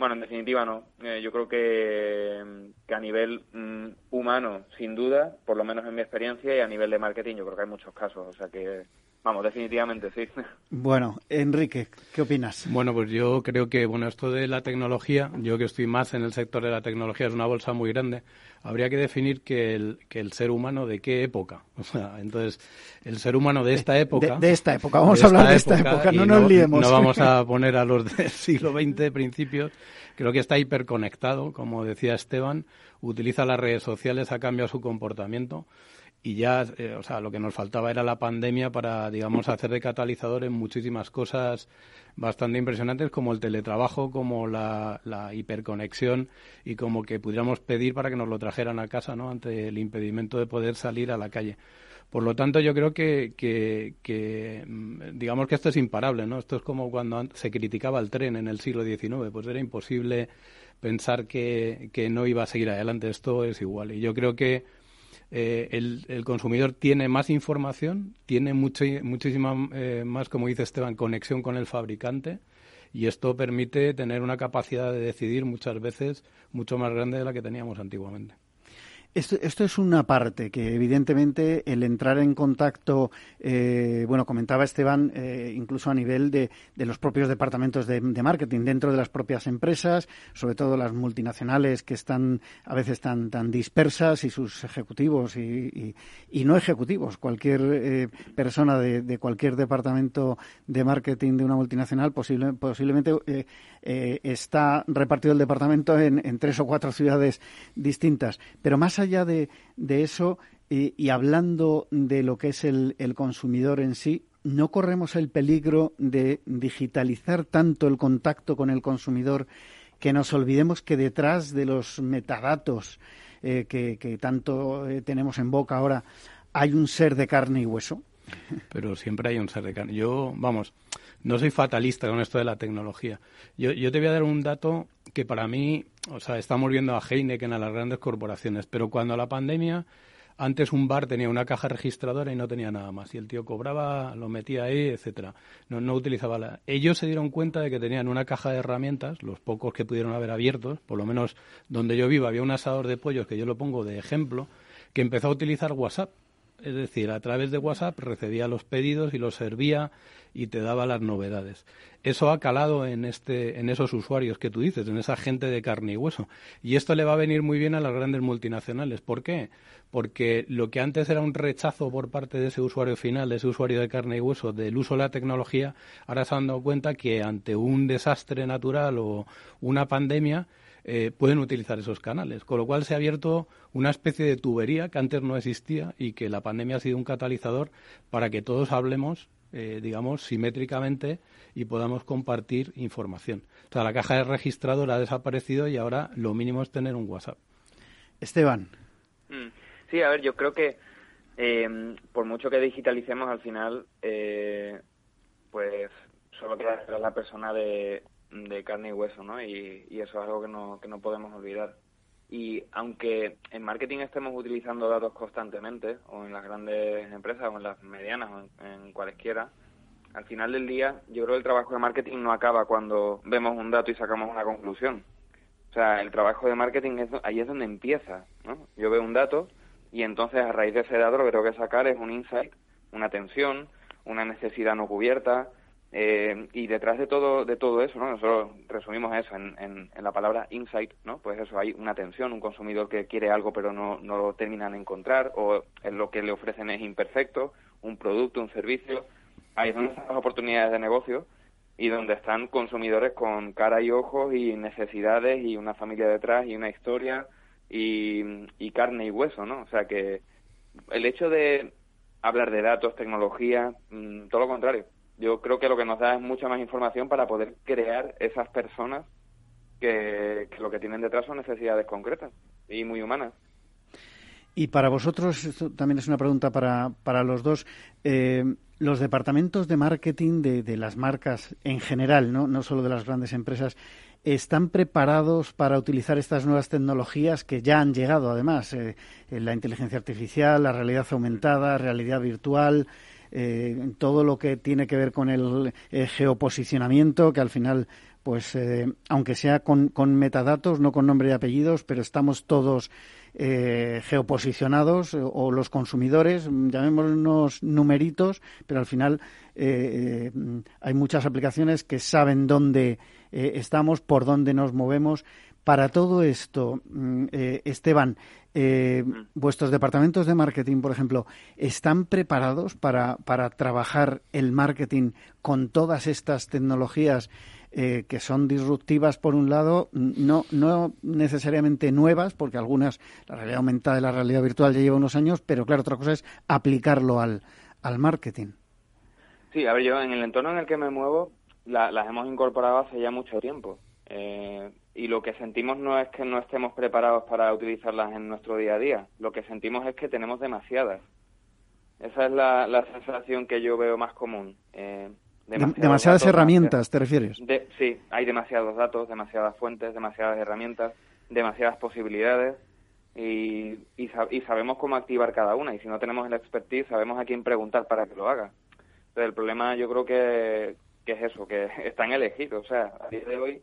I: bueno, en definitiva no. Eh, yo creo que, que a nivel mm, humano, sin duda, por lo menos en mi experiencia, y a nivel de marketing, yo creo que hay muchos casos. O sea que, vamos, definitivamente sí.
B: Bueno, Enrique, ¿qué opinas?
D: Bueno, pues yo creo que, bueno, esto de la tecnología, yo que estoy más en el sector de la tecnología, es una bolsa muy grande. Habría que definir que el, que el ser humano de qué época. O sea, entonces, el ser humano de esta época.
B: De, esta época, vamos a hablar de esta época, no nos liemos.
D: No vamos a poner a los del siglo XX principios creo que está hiperconectado, como decía Esteban, utiliza las redes sociales, ha cambiado su comportamiento y ya, eh, o sea, lo que nos faltaba era la pandemia para, digamos, hacer de catalizador en muchísimas cosas bastante impresionantes como el teletrabajo, como la, la, hiperconexión y como que pudiéramos pedir para que nos lo trajeran a casa, ¿no? Ante el impedimento de poder salir a la calle. Por lo tanto, yo creo que, que, mm, digamos que esto es imparable, ¿no? Esto es como cuando se criticaba el tren en el siglo XIX, pues era imposible pensar que, que no iba a seguir adelante. Esto es igual. Y yo creo que eh, el, el, consumidor tiene más información, tiene mucho, muchísima eh, más, como dice Esteban, conexión con el fabricante y esto permite tener una capacidad de decidir muchas veces mucho más grande de la que teníamos antiguamente.
B: Esto, esto, es una parte que evidentemente el entrar en contacto, eh, bueno, comentaba Esteban, eh, incluso a nivel de, de, los propios departamentos de, marketing dentro de las propias empresas, sobre todo las multinacionales que están a veces tan, tan dispersas y sus ejecutivos y, y, no ejecutivos, cualquier eh, persona de, cualquier departamento de marketing de una multinacional posible, posiblemente está repartido el departamento en, en tres o cuatro ciudades distintas, pero más allá de, eso, y hablando de lo que es el, consumidor en sí, ¿no corremos el peligro de digitalizar tanto el contacto con el consumidor que nos olvidemos que detrás de los metadatos eh, que, tanto eh, tenemos en boca ahora hay un ser de carne y hueso?
D: Pero siempre hay un ser de carne. Yo, vamos, no soy fatalista con esto de la tecnología. Yo, yo te voy a dar un dato que para mí, o sea, estamos viendo a Heineken, a las grandes corporaciones, pero cuando la pandemia, antes un bar tenía una caja registradora y no tenía nada más, y el tío cobraba, lo metía ahí, etcétera. No, no utilizaba la... Ellos se dieron cuenta de que tenían una caja de herramientas, los pocos que pudieron haber abiertos, por lo menos donde yo vivo había un asador de pollos que yo lo pongo de ejemplo, que empezó a utilizar WhatsApp Es decir, a través de WhatsApp recibía los pedidos y los servía y te daba las novedades. Eso ha calado en, este, en esos usuarios que tú dices, en esa gente de carne y hueso. Y esto le va a venir muy bien a las grandes multinacionales. ¿Por qué? Porque lo que antes era un rechazo por parte de ese usuario final, de ese usuario de carne y hueso, del uso de la tecnología, ahora se han dado cuenta que ante un desastre natural o una pandemia, eh, pueden utilizar esos canales. Con lo cual se ha abierto una especie de tubería que antes no existía y que la pandemia ha sido un catalizador para que todos hablemos, eh, digamos, simétricamente y podamos compartir información. O sea, la caja de registrador ha desaparecido y ahora lo mínimo es tener un WhatsApp.
B: Esteban.
I: Mm. Sí, a ver, yo creo que eh, por mucho que digitalicemos al final, pues solo queda la persona de, de carne y hueso, ¿no? Y, eso es algo que no, que no podemos olvidar. Y aunque en marketing estemos utilizando datos constantemente, o en las grandes empresas, o en las medianas, o en, cualesquiera, al final del día yo creo que el trabajo de marketing no acaba cuando vemos un dato y sacamos una conclusión. O sea, el trabajo de marketing es, ahí es donde empieza, ¿no? Yo veo un dato y entonces a raíz de ese dato lo que tengo que sacar es un insight, una tensión, una necesidad no cubierta, eh, y detrás de todo, de todo eso, ¿no? nosotros resumimos eso en, en, la palabra insight, ¿no? pues eso, hay una tensión, un consumidor que quiere algo pero no, no lo terminan de encontrar, o lo que le ofrecen es imperfecto, un producto, un servicio. Ahí son las oportunidades de negocio y donde están consumidores con cara y ojos y necesidades y una familia detrás y una historia y, y carne y hueso, ¿no? O sea que el hecho de hablar de datos, tecnología, mm, todo lo contrario yo creo que lo que nos da es mucha más información para poder crear esas personas que, lo que tienen detrás son necesidades concretas y muy humanas.
B: Y para vosotros, esto también es una pregunta para, para los dos, eh, los departamentos de marketing de, las marcas en general, ¿no? no solo de las grandes empresas, ¿están preparados para utilizar estas nuevas tecnologías que ya han llegado, además? Eh, la inteligencia artificial, la realidad aumentada, realidad virtual, eh, todo lo que tiene que ver con el eh, geoposicionamiento, que al final, pues, eh, aunque sea con, metadatos, no con nombre y apellidos, pero estamos todos eh, geoposicionados o los consumidores, llamémonos numeritos, pero al final hay muchas aplicaciones que saben dónde estamos, por dónde nos movemos. Para todo esto, mm, Esteban, eh, ¿Vuestros departamentos de marketing, por ejemplo, están preparados para, para trabajar el marketing con todas estas tecnologías eh, que son disruptivas, por un lado, no, no necesariamente nuevas, porque algunas, la realidad aumentada y la realidad virtual ya lleva unos años, pero claro, otra cosa es aplicarlo al, al marketing?
I: Sí, a ver, yo en el entorno en el que me muevo las hemos incorporado hace ya mucho tiempo. Eh, y lo que sentimos no es que no estemos preparados para utilizarlas en nuestro día a día, lo que sentimos es que tenemos demasiadas. Esa es la, sensación que yo veo más común. Eh,
B: demasiadas herramientas, ¿te refieres?
I: sí, hay demasiados datos, demasiadas fuentes, demasiadas herramientas, demasiadas posibilidades y, y, sabemos cómo activar cada una. Y si no tenemos el expertise, sabemos a quién preguntar para que lo haga. Entonces, el problema yo creo que, que es eso, que están elegidos. O sea, a día de hoy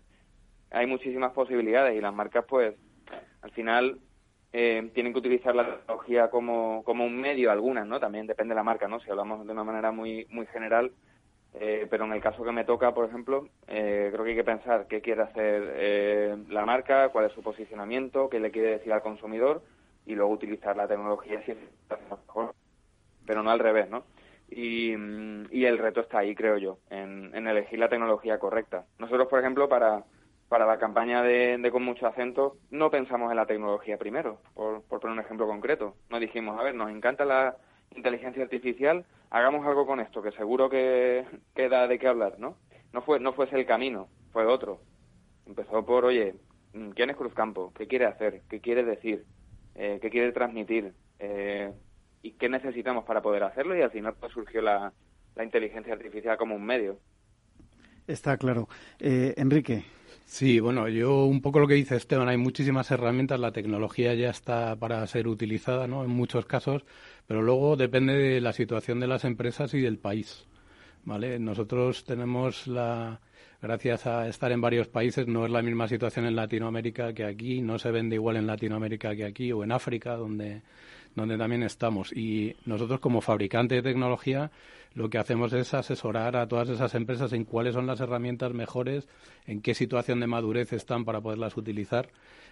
I: hay muchísimas posibilidades y las marcas pues al final eh, tienen que utilizar la tecnología como, como un medio, algunas, ¿no? También depende de la marca, ¿no? Si hablamos de una manera muy, muy general, eh, pero en el caso que me toca, por ejemplo, eh, creo que hay que pensar qué quiere hacer la marca, cuál es su posicionamiento, qué le quiere decir al consumidor y luego utilizar la tecnología si es mejor, pero no al revés, ¿no? Y, y el reto está ahí, creo yo, en, en elegir la tecnología correcta. Nosotros, por ejemplo, para para la campaña de, Con mucho acento no pensamos en la tecnología primero, por, poner un ejemplo concreto. Nos dijimos, a ver, nos encanta la inteligencia artificial, hagamos algo con esto, que seguro que, queda da de qué hablar, ¿no? No fue, no fuese el camino, fue otro. Empezó por, oye, ¿quién es Cruzcampo? ¿Qué quiere hacer? ¿Qué quiere decir? Eh, ¿Qué quiere transmitir? Eh, ¿Y qué necesitamos para poder hacerlo? Y al final pues, surgió la, la inteligencia artificial como un medio.
B: Está claro. Eh, Enrique.
D: Sí, bueno, yo un poco lo que dice Esteban, hay muchísimas herramientas, la tecnología ya está para ser utilizada, ¿no? En muchos casos, pero luego depende de la situación de las empresas y del país, ¿vale? Nosotros tenemos la, gracias a estar en varios países, no es la misma situación en Latinoamérica que aquí, no se vende igual en Latinoamérica que aquí o en África, donde donde también estamos. Y nosotros como fabricante de tecnología lo que hacemos es asesorar a todas esas empresas en cuáles son las herramientas mejores, en qué situación de madurez están para poderlas utilizar.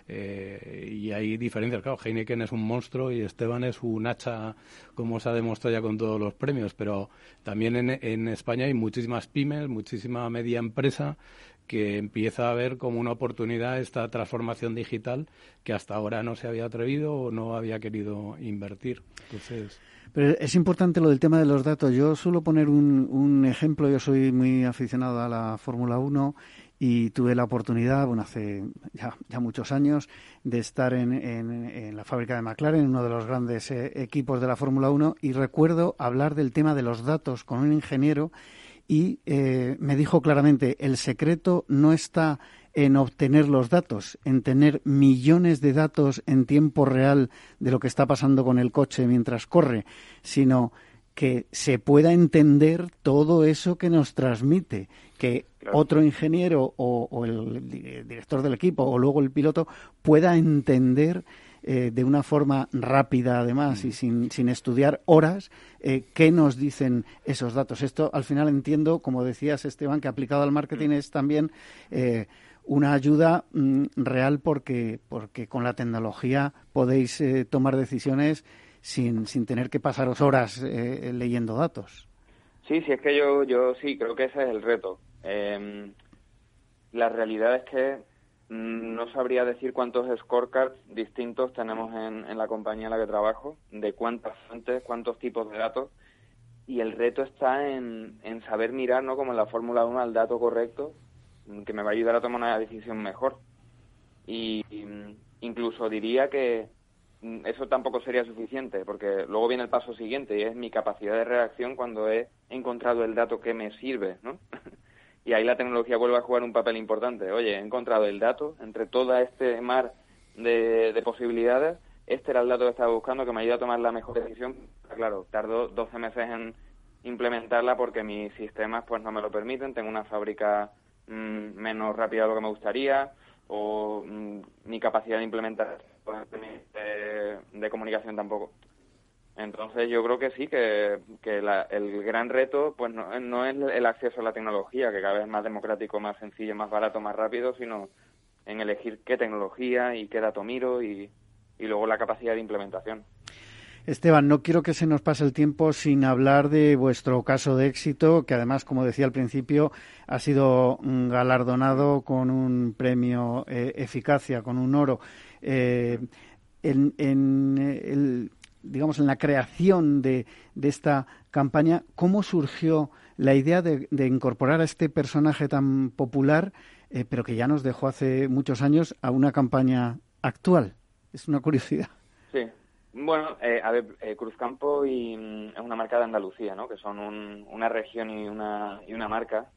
D: Eh, y hay diferencias. Claro, Heineken es un monstruo y Esteban es un hacha, como se ha demostrado ya con todos los premios. Pero también en, en España hay muchísimas pymes, muchísima media empresa que empieza a ver como una oportunidad esta transformación digital que hasta ahora no se había atrevido o no había querido invertir.
B: Pero es importante lo del tema de los datos. Yo suelo poner un, un ejemplo. Yo soy muy aficionado a la Fórmula 1 y tuve la oportunidad, bueno, hace ya, ya muchos años, de estar en, en, la fábrica de McLaren, uno de los grandes eh, equipos de la Fórmula 1, y recuerdo hablar del tema de los datos con un ingeniero y eh, me dijo claramente, el secreto no está en obtener los datos, en tener millones de datos en tiempo real de lo que está pasando con el coche mientras corre, sino que se pueda entender todo eso que nos transmite, que otro ingeniero o, o, el director del equipo o luego el piloto pueda entender eh, de una forma rápida, además, y sin, sin estudiar horas, eh, qué nos dicen esos datos. Esto, al final, entiendo, como decías, Esteban, que aplicado al marketing es también eh, una ayuda mm, real porque, porque con la tecnología podéis tomar decisiones sin, sin tener que pasaros horas leyendo datos.
I: Sí, sí, es que yo, yo sí, creo que ese es el reto. Em, la realidad es que Mm, no sabría decir cuántos scorecards distintos tenemos en, la compañía en la que trabajo, de cuántas fuentes, cuántos tipos de datos, y el reto está en, saber mirar, ¿no? como en la Fórmula 1, al dato correcto, mm, que me va a ayudar a tomar una decisión mejor. Y, mm, incluso diría que eso tampoco sería suficiente, porque luego viene el paso siguiente, y es mi capacidad de reacción cuando he encontrado el dato que me sirve, ¿no? y ahí la tecnología vuelve a jugar un papel importante. Oye, he encontrado el dato entre todo este mar de, posibilidades. Este era el dato que estaba buscando que me ayuda a tomar la mejor decisión. Claro, tardó 12 meses en implementarla porque mis sistemas pues no me lo permiten. Tengo una fábrica mm, menos rápida de lo que me gustaría o mm, mi capacidad de implementar pues, de comunicación tampoco. Entonces yo creo que sí, que, el gran reto pues no, no, es el acceso a la tecnología, que cada vez es más democrático, más sencillo, más barato, más rápido, sino en elegir qué tecnología y qué dato miro y, y luego la capacidad de implementación.
B: Esteban, no quiero que se nos pase el tiempo sin hablar de vuestro caso de éxito, que además, como decía al principio, ha sido galardonado con un premio eh, eficacia, con un oro. Eh, en, en el, digamos, en la creación de, de esta campaña, ¿cómo surgió la idea de, incorporar a este personaje tan popular, eh, pero que ya nos dejó hace muchos años, a una campaña actual? Es una curiosidad.
I: Sí. Bueno, eh, a ver, eh, Cruzcampo y, mm, es una marca de Andalucía, ¿no? Que son una región y una, y una marca,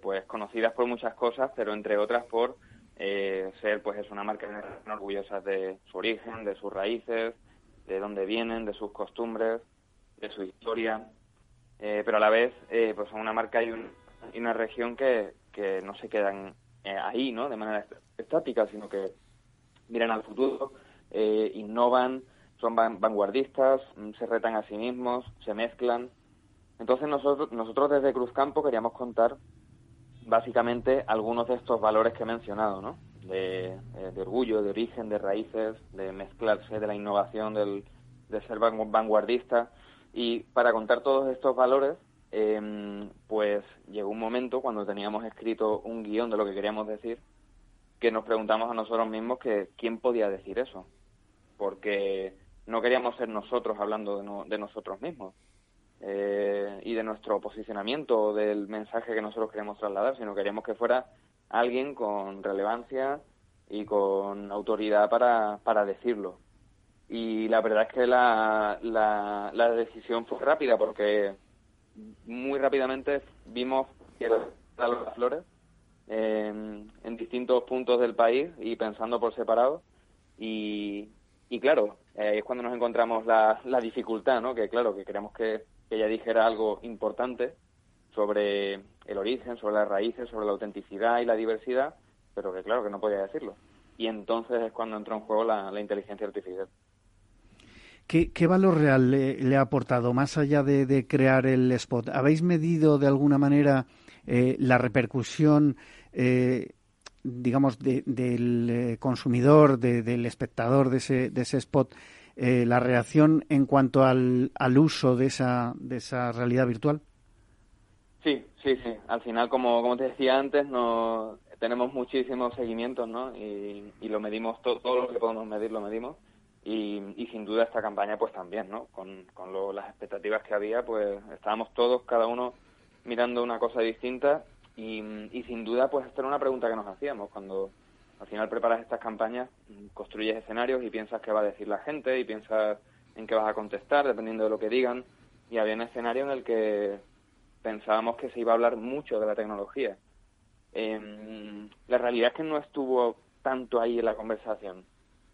I: pues conocidas por muchas cosas, pero entre otras por ser, pues es una marca orgullosa de su origen, de sus raíces, de dónde vienen, de sus costumbres, de su historia, eh, pero a la vez eh, pues son una marca y, una región que, que no se quedan eh, ahí, ¿no? De manera estática, sino que miran al futuro, innovan, son vanguardistas, mm, se retan a sí mismos, se mezclan. Entonces nosotros, nosotros desde Cruzcampo queríamos contar básicamente algunos de estos valores que he mencionado, ¿no? Eh, de, orgullo, de origen, de raíces, de mezclarse, de la innovación, del, de ser vanguardista. Y para contar todos estos valores, em, pues llegó un momento cuando teníamos escrito un guion de lo que queríamos decir, que nos preguntamos a nosotros mismos que quién podía decir eso, porque no queríamos ser nosotros hablando de, nosotros mismos eh, y de nuestro posicionamiento, del mensaje que nosotros queríamos trasladar, sino queríamos que fuera alguien con relevancia y con autoridad para, para decirlo. Y la verdad es que la, la, decisión fue rápida porque muy rápidamente vimos que las flores en, en distintos puntos del país y pensando por separado. Y, y claro, eh, es cuando nos encontramos la, la dificultad, ¿no? Que claro, que queremos que, que ella dijera algo importante sobre el origen, sobre las raíces, sobre la autenticidad y la diversidad, pero que claro que no podía decirlo. Y entonces es cuando entró en juego la, inteligencia artificial.
B: ¿qué, valor real le, ha aportado más allá de, crear el spot? ¿Habéis medido de alguna manera eh, la repercusión, eh, digamos, del eh, consumidor, del espectador de ese, de ese spot, la reacción en cuanto al, al uso de esa, de esa realidad virtual?
I: Sí, sí. Al final, como, como te decía antes, no, tenemos muchísimos seguimientos, ¿no? Y, lo medimos, todo, todo lo que podemos medir lo medimos. Y, sin duda esta campaña pues también, ¿no? Con, con las expectativas que había, pues estábamos todos, cada uno mirando una cosa distinta y, sin duda pues esta era una pregunta que nos hacíamos cuando al final preparas estas campañas, construyes escenarios y piensas qué va a decir la gente y piensas en qué vas a contestar dependiendo de lo que digan y había un escenario en el que pensábamos que se iba a hablar mucho de la tecnología eh, la realidad es que no estuvo tanto ahí en la conversación.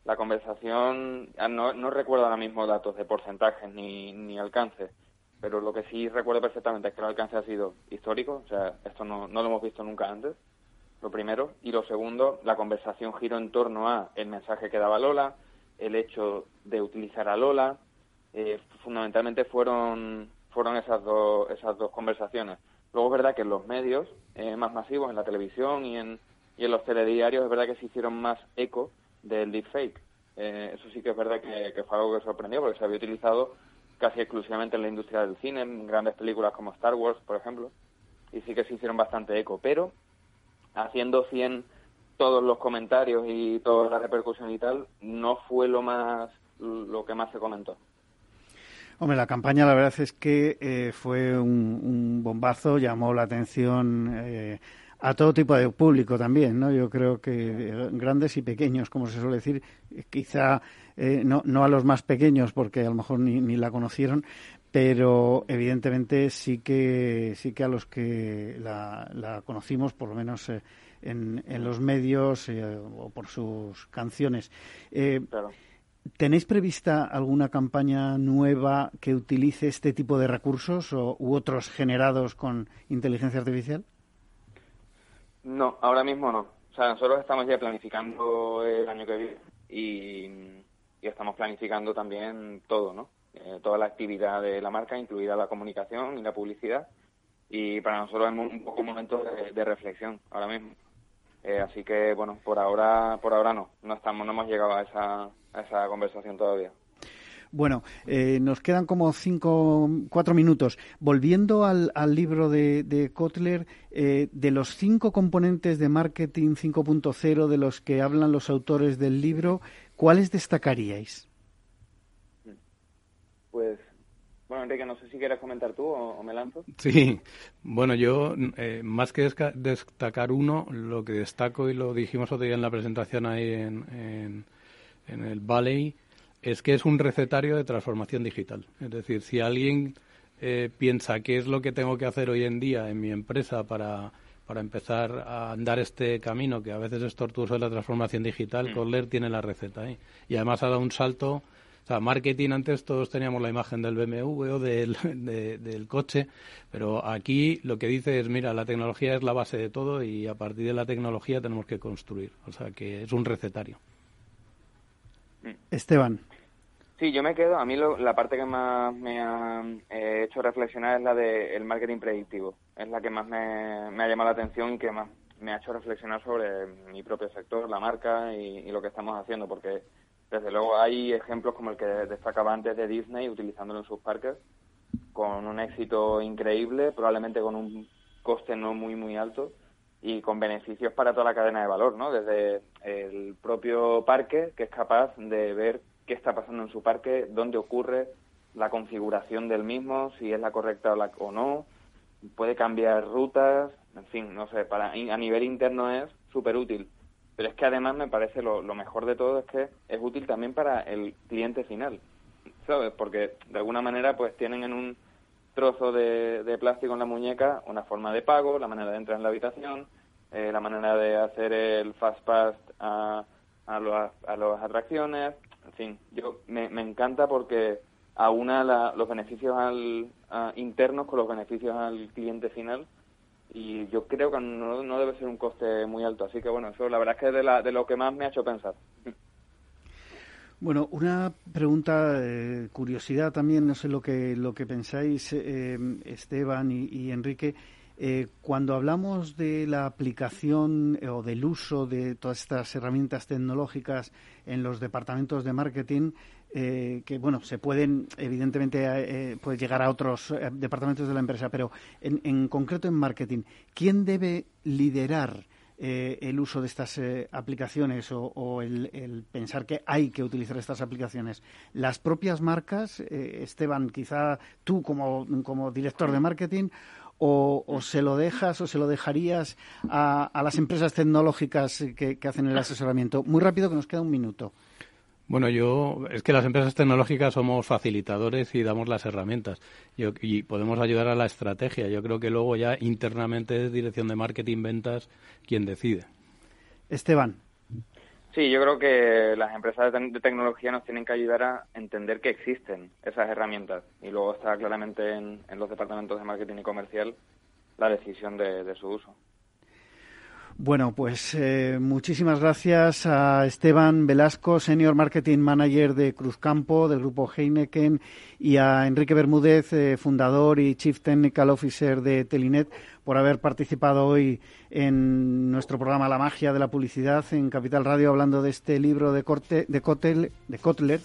I: La conversación, ah, no, no recuerdo ahora mismo datos de porcentajes ni, ni alcance, pero lo que sí recuerdo perfectamente es que el alcance ha sido histórico, o sea, esto no, no lo hemos visto nunca antes, lo primero. Y lo segundo, la conversación giró en torno a el mensaje que daba Lola, el hecho de utilizar a Lola, eh, fundamentalmente fueron, fueron esas, dos esas dos conversaciones. Luego es verdad que en los medios eh, más masivos, en la televisión y en, y en los telediarios, es verdad que se hicieron más eco del deepfake. Eh, eso sí que es verdad que, fue algo que sorprendió porque se había utilizado casi exclusivamente en la industria del cine, en grandes películas como Star Wars, por ejemplo, y sí que se hicieron bastante eco. Pero haciendo 100 todos los comentarios y toda la repercusión y tal, no fue lo más lo que más se comentó.
B: Hombre, la campaña la verdad es que eh, fue un, bombazo, llamó la atención eh, a todo tipo de público también, ¿no? Yo creo que eh, grandes y pequeños, como se suele decir, quizá no, no a los más pequeños porque a lo mejor ni, ni la conocieron, pero evidentemente sí que sí que a los que la, la conocimos, por lo menos en, en los medios o por sus canciones. Claro. ¿Tenéis prevista alguna campaña nueva que utilice este tipo de recursos o, u otros generados con inteligencia artificial?
I: No, ahora mismo no. O sea, nosotros estamos ya planificando el año que viene y, estamos planificando también todo, ¿no? Eh, toda la actividad de la marca, incluida la comunicación y la publicidad. Y para nosotros es un poco un momento de, reflexión ahora mismo. Eh, así que, bueno, por ahora, por ahora no. No estamos, no hemos llegado a esa, esa conversación todavía.
B: Bueno, eh, nos quedan como cinco, cuatro minutos. Volviendo al, libro de, Kotler, eh, de los cinco componentes de marketing 5.0 de los que hablan los autores del libro, ¿cuáles destacaríais?
I: Pues, bueno, Enrique, no sé si quieres comentar tú o, me lanzo.
D: Sí, bueno, yo, eh, más que destacar uno, lo que destaco, y lo dijimos otro día en la presentación ahí en en el Valley es que es un recetario de transformación digital. Es decir, si alguien eh, piensa qué es lo que tengo que hacer hoy en día en mi empresa para, para empezar a andar este camino, que a veces es tortuoso de la transformación digital, mm. tiene la receta ahí. Y además ha dado un salto. O sea, marketing antes todos teníamos la imagen del BMW o del, del coche, pero aquí lo que dice es, mira, la tecnología es la base de todo y a partir de la tecnología tenemos que construir. O sea, que es un recetario.
B: Esteban.
I: Sí, yo me quedo, a mí la parte que más me ha eh, hecho reflexionar es la del marketing predictivo. Es la que más me, ha llamado la atención y que más me ha hecho reflexionar sobre mi propio sector, la marca y, lo que estamos haciendo, porque desde luego hay ejemplos como el que destacaba antes de Disney utilizándolo en sus parques con un éxito increíble, probablemente con un coste no muy muy alto y con beneficios para toda la cadena de valor, ¿no? Desde el propio parque, que es capaz de ver qué está pasando en su parque, dónde ocurre, la configuración del mismo, si es la correcta o, no, puede cambiar rutas, en fin, no sé, para a nivel interno es súper útil. Pero es que además me parece lo, lo mejor de todo es que es útil también para el cliente final, ¿sabes? Porque de alguna manera pues tienen en un trozo de, plástico en la muñeca, una forma de pago, la manera de entrar en la habitación, eh, la manera de hacer el fast pass a, a, a las atracciones, en fin, yo me, encanta porque aúna los beneficios al, internos con los beneficios al cliente final y yo creo que no, no, debe ser un coste muy alto, así que bueno, eso la verdad es que es de, la, de lo que más me ha hecho pensar.
B: Bueno, una pregunta, eh, curiosidad también, no sé lo que, lo que pensáis, eh, Esteban y, Enrique. Eh, cuando hablamos de la aplicación o del uso de todas estas herramientas tecnológicas en los departamentos de marketing, que bueno, se pueden, evidentemente, puede llegar a otros departamentos de la empresa, pero en, en concreto en marketing, ¿quién debe liderar? Eh, el uso de estas eh, aplicaciones o, el, pensar que hay que utilizar estas aplicaciones. Las propias marcas, eh, Esteban, quizá tú como, director de marketing, o, se lo dejas o se lo dejarías a, las empresas tecnológicas que, hacen el asesoramiento. Muy rápido, que nos queda un minuto.
D: Bueno, yo es que las empresas tecnológicas somos facilitadores y damos las herramientas y podemos ayudar a la estrategia. Yo creo que luego ya internamente es dirección de marketing, ventas quien decide.
B: Esteban.
I: Sí, yo creo que las empresas de, tecnología nos tienen que ayudar a entender que existen esas herramientas y luego está claramente en, los departamentos de marketing y comercial la decisión de su uso.
B: Bueno, pues eh, muchísimas gracias a Esteban Velasco, Senior Marketing Manager de Cruzcampo, del grupo Heineken, y a Enrique Bermúdez, eh, fundador y Chief Technical Officer de Telinet, por haber participado hoy en nuestro programa La magia de la publicidad en Capital Radio, hablando de este libro de, corte, de, Kotler, de Kotler,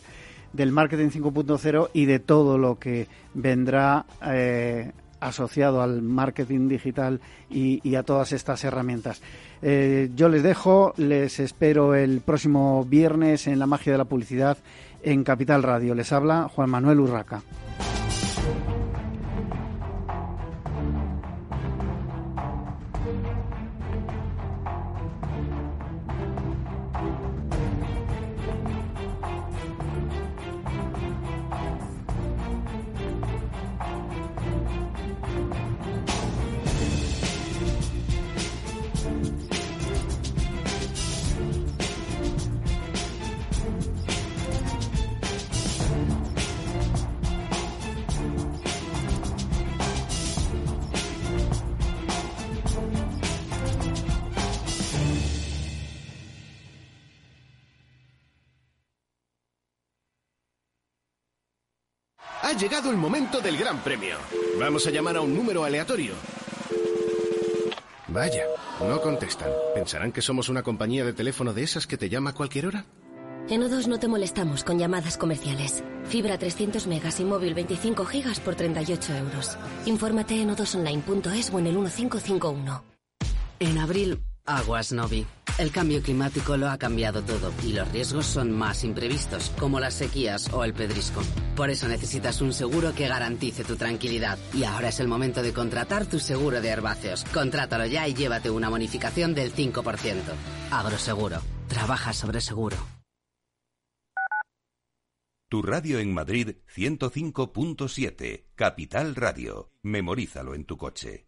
B: del Marketing 5.0 y de todo lo que vendrá eh, asociado al marketing digital y, a todas estas herramientas. Eh, yo les dejo, les espero el próximo viernes en la magia de la publicidad en Capital Radio. Les habla Juan Manuel Urraca.
J: Ha llegado el momento del gran premio. Vamos a llamar a un número aleatorio. Vaya, no contestan. ¿Pensarán que somos una compañía de teléfono de esas que te llama a cualquier hora?
K: En O2 no te molestamos con llamadas comerciales. Fibra 300 megas y móvil 25 gigas por 38 euros. Infórmate en odosonline.es o en el 1551.
L: En abril, aguas Novi. El cambio climático lo ha cambiado todo y los riesgos son más imprevistos, como las sequías o el pedrisco. Por eso necesitas un seguro que garantice tu tranquilidad. Y ahora es el momento de contratar tu seguro de herbáceos. Contrátalo ya y llévate una bonificación del 5%. Agroseguro. Trabaja sobre seguro.
A: Tu radio en Madrid 105.7, Capital Radio. Memorízalo en tu coche.